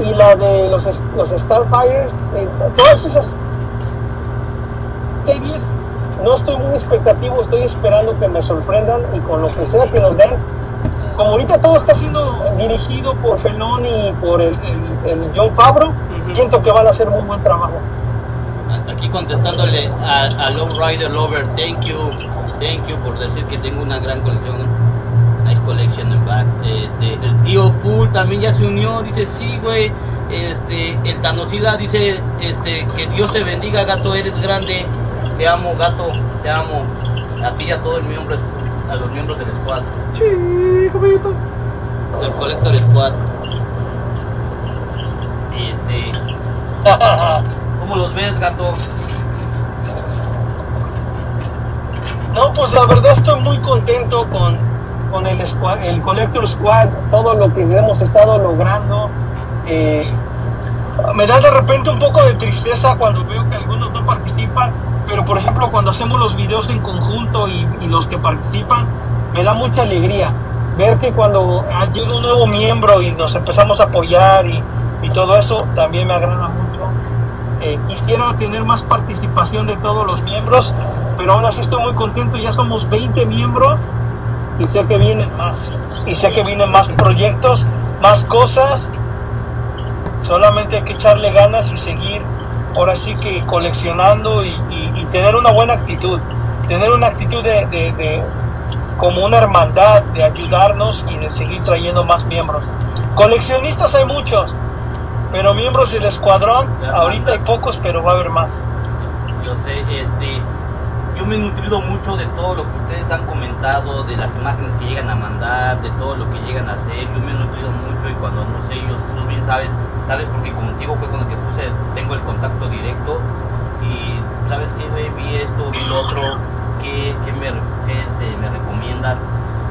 y la de los, los Starfires, eh, todas esas series no estoy muy expectativo, estoy esperando que me sorprendan y con lo que sea que nos den. Como ahorita todo está siendo dirigido por Feloni y por el, el- el John Favreau, siento que van a hacer muy buen trabajo. Aquí contestándole a, a Low Rider Lover, thank you, thank you por decir que tengo una gran colección. Nice collection in back. Este, el tío Pool también ya se unió, dice sí, güey. Este, el Tanosila dice, este, que Dios te bendiga, gato, eres grande. Te amo, gato, te amo. A ti y a todo el miembro, a los miembros del squad, Chico, amiguito. del Collector Squad. Este, ¿cómo los ves, gato? No, pues la verdad estoy muy contento con, con el, squad, el Collector Squad, todo lo que hemos estado logrando. Eh, me da de repente un poco de tristeza cuando veo que algunos no participan, pero por ejemplo cuando hacemos los videos en conjunto y, los que participan, me da mucha alegría ver que cuando llega un nuevo miembro y nos empezamos a apoyar y, y todo eso, también me agrada mucho. Eh, quisiera tener más participación de todos los miembros, pero aún así estoy muy contento, ya somos 20 miembros y sé que vienen más, y sé que vienen más proyectos, más cosas, solamente hay que echarle ganas y seguir, ahora sí que coleccionando y, tener una buena actitud, tener una actitud de- de- como una hermandad, de ayudarnos y de seguir trayendo más miembros. Coleccionistas hay muchos, pero miembros del escuadrón, ahorita hay pocos, pero va a haber más. Yo sé, este, yo me he nutrido mucho de todo lo que ustedes han comentado, de las imágenes que llegan a mandar, de todo lo que llegan a hacer. Yo me he nutrido mucho y cuando no sé, yo, tú bien sabes, tal vez porque contigo fue con el que puse, tengo el contacto directo y sabes que vi esto, vi lo otro, que, me, qué, este, me recomiendas.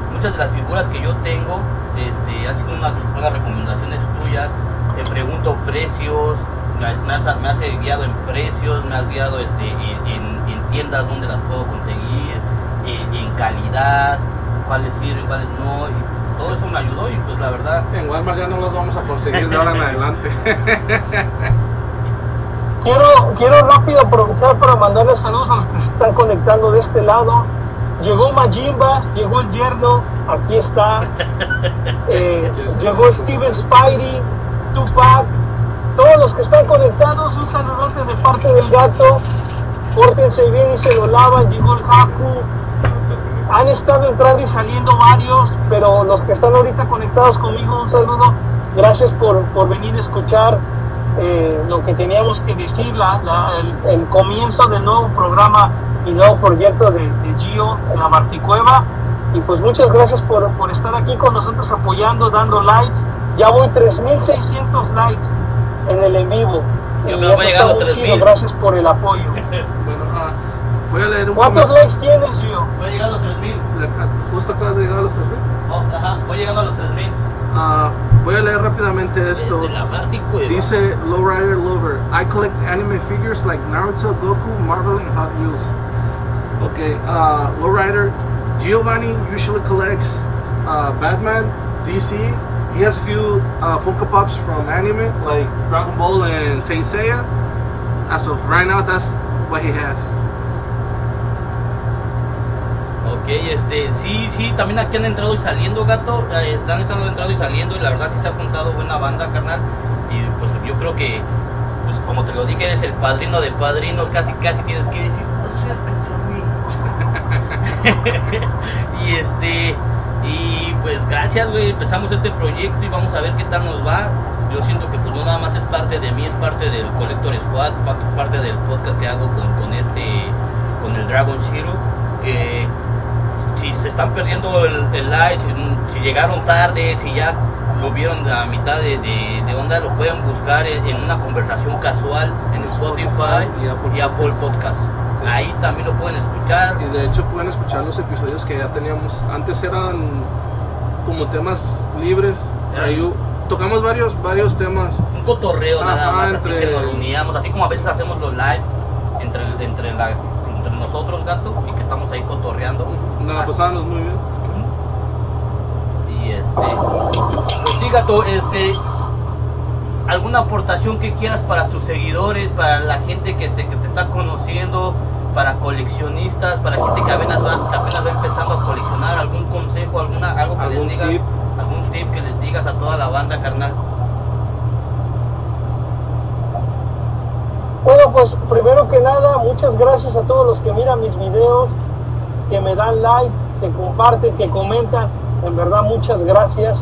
Muchas de las figuras que yo tengo este, han sido unas, unas recomendaciones tuyas. Te pregunto precios, me, me has, me has guiado en precios, me has guiado este, en, en- en tiendas donde las puedo conseguir, en, en calidad, cuáles sirven, cuáles no. Y todo eso me ayudó y pues la verdad, En Walmart ya no los vamos a conseguir de ahora en adelante. Quiero, quiero rápido aprovechar para mandarles saludos a los que se están conectando de este lado. Llegó Majimba, llegó el yerno, aquí está. Eh, llegó Steven Spidey, Tupac, todos los que están conectados, un saludote de parte del gato. Pórtense bien y se lo lavan, llegó el Haku. Han estado entrando y saliendo varios, pero los que están ahorita conectados conmigo, un saludo. Gracias por, por venir a escuchar eh, lo que teníamos que decir, la- la- el, el comienzo del nuevo programa y nuevo proyecto de, de Gio en la Marticueva. Y pues muchas gracias por, por estar aquí con nosotros apoyando, dando likes. Ya voy 3.600 likes en el en vivo. Yo Y me voy a eso llegar a los está muy 3,000. chido, Gracias por el apoyo. Bueno, voy a leer un ¿Cuántos comentario. likes tienes, Gio? voy a llegar a los 3000. Justo acabas de llegar a los 3000. Oh, ajá, voy llegando a los 3000. Ah, voy a leer rápidamente esto. Desde la parte cueva. Dice Lowrider Lover, I collect anime figures like Naruto, Goku, Marvel, and Hot Wheels. Okay, uh, Lowrider, Giovanni usually collects uh, Batman, DC. He has a few uh, Funko Pops from anime like Dragon Ball and Saint Seiya. As of right now, that's what he has. Ok, este, sí, sí, también aquí han entrado y saliendo, gato. eh, Están estando entrando y saliendo y la verdad sí se ha juntado buena banda, carnal. Y pues yo creo que, pues como te lo dije, eres el padrino de padrinos, casi, casi tienes que decir, acérquense a mí. y este, y pues gracias, güey, empezamos este proyecto y vamos a ver qué tal nos va. Yo siento que pues no nada más es parte de mí, es parte del Collector Squad, pa- parte del podcast que hago con, con este, con el Dragon Shiro. Si se están perdiendo el, el live, si, si llegaron tarde, si ya lo vieron a mitad de, de- de onda, lo pueden buscar en, una conversación casual en Spotify y Apple y Apple Podcast. Sí. Ahí también lo pueden escuchar. Y de hecho pueden escuchar los episodios que ya teníamos. Antes eran como temas libres. Ahí tocamos varios, varios temas. Un cotorreo nada Ajá, más, así entre- que nos reuníamos, así como a veces hacemos los live entre, entre, la, entre nosotros, gato, y que estamos ahí cotorreando. Nos la pasábamos muy bien. Y este, pues sí, gato, este, alguna aportación que quieras para tus seguidores, para la gente que, este, que te está conociendo, para coleccionistas, para gente que apenas va, que apenas va empezando a coleccionar, algún consejo, alguna, algo que Algún les digas, tip. algún tip que les digas a toda la banda, carnal. Bueno, pues primero que nada, muchas gracias a todos los que miran mis videos, que me dan like, que comparten, que comentan. En verdad, muchas gracias.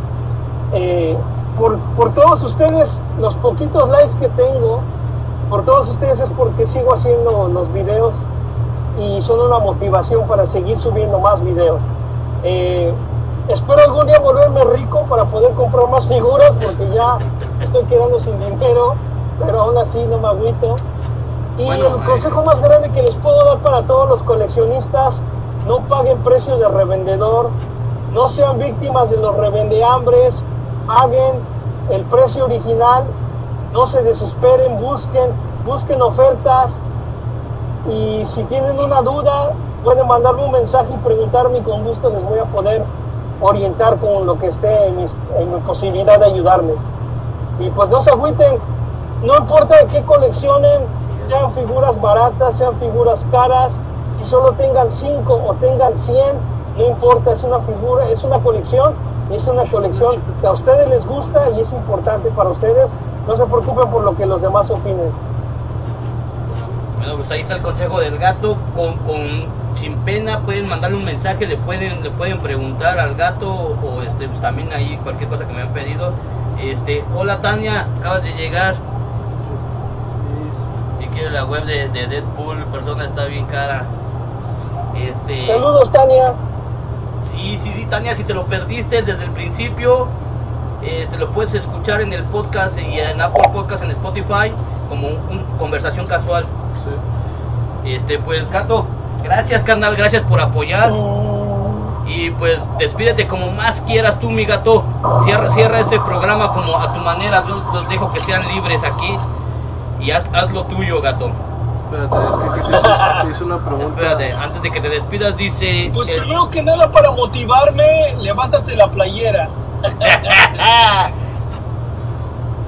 Eh, por, por todos ustedes, los poquitos likes que tengo, por todos ustedes es porque sigo haciendo los videos y son una motivación para seguir subiendo más videos. Eh, espero algún día volverme rico para poder comprar más figuras porque ya estoy quedando sin dinero, pero aún así no me agüito. Y Bueno, el eh. consejo más grande que les puedo dar para todos los coleccionistas, no paguen precio de revendedor, no sean víctimas de los revendeambres, paguen el precio original, no se desesperen, busquen, busquen ofertas y si tienen una duda pueden mandarme un mensaje y preguntarme y con gusto les voy a poder orientar con lo que esté en, mis- en mi posibilidad de ayudarles. Y pues no se agüiten, no importa de qué coleccionen, sean figuras baratas, sean figuras caras, si solo tengan 5 o tengan 100, no importa, es una figura, es una colección es una colección que a ustedes les gusta y es importante para ustedes. No se preocupen por lo que los demás opinen. Bueno, pues ahí está el consejo del gato. Con, con- sin pena pueden mandarle un mensaje, le pueden, le pueden preguntar al gato o este, pues también ahí cualquier cosa que me han pedido. Este, hola Tania, acabas de llegar. La web de, de Deadpool, persona está bien cara. Este, Saludos, Tania. Sí, sí, sí, Tania, si te lo perdiste desde el principio, este, lo puedes escuchar en el podcast y en Apple Podcast, en Spotify, como un, un conversación casual. Sí. Este, pues, Gato, gracias, carnal, gracias por apoyar. Y pues, despídete como más quieras tú, mi gato. Cierra, cierra este programa como a tu manera. Yo los dejo que sean libres aquí. Y haz, haz lo tuyo, gato. Espérate, es que aquí te hice, te hice una pregunta. Espérate, antes de que te despidas, dice. Pues el- primero que nada, para motivarme, levántate la playera.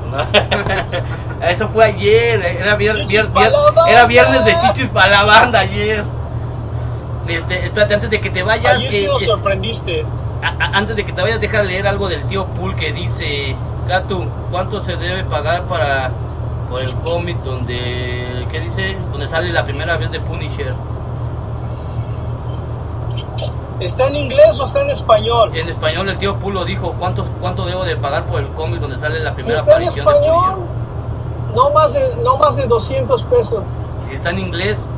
Eso fue ayer, era viernes, era viernes de chichis para la banda ayer. Este, espérate, antes de que te vayas, Ayer sí eh, nos sorprendiste. a- a- antes de que te vayas, deja leer algo del tío Pool que dice, Gato, ¿cuánto se debe pagar para por el cómic donde, ¿qué dice? Donde sale la primera vez de Punisher. ¿Está en inglés o está en español? En español el tío Pool lo dijo, ¿cuánto, cuánto debo de pagar por el cómic donde sale la primera está en aparición de Punisher? no más de, no más de 200 pesos. Y si está en inglés,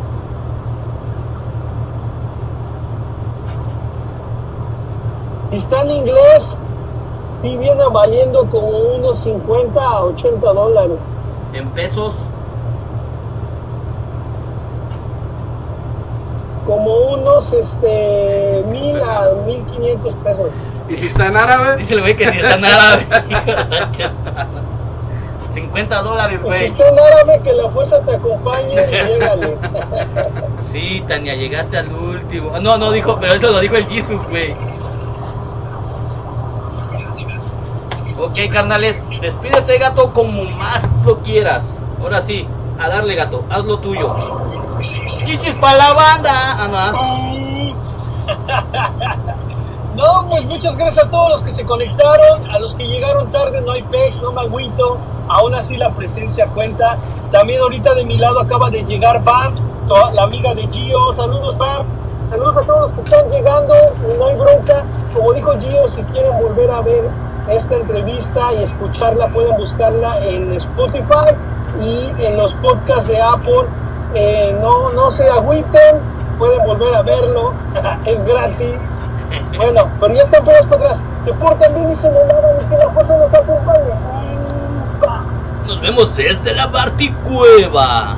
Si está en inglés, sí viene valiendo como unos 50 a 80 dólares. En pesos, Como unos este, 1000 a 1500 pesos. ¿Y si está en árabe? Dice el güey que si está en árabe. hijo de la chingada. 50 dólares, Si güey. está en árabe, que la fuerza te acompañe y llégale. Sí, Tania, llegaste al último. No, no dijo, pero eso lo dijo el Jesus, güey. Ok, carnales, despídete, gato, como más lo quieras. Ahora sí, a darle, gato, haz lo tuyo. Chichis para la banda. Ah, no. Pues muchas gracias a todos los que se conectaron, a los que llegaron tarde, no hay pex, no me agüito, aún así la presencia cuenta. También ahorita de mi lado acaba de llegar Bam, la amiga de Gio, saludos Bam. Saludos a todos los que están llegando, no hay bronca. Como dijo Gio, si quieren volver a ver esta entrevista y escucharla, pueden buscarla en Spotify y en los podcasts de Apple. Eh, no, no se agüiten, pueden volver a verlo, es gratis. Bueno, pero ya están todos atrás. Se portan bien y se me lavan y que la fuerza nos acompañe. Pa. Nos vemos desde la Barticueva.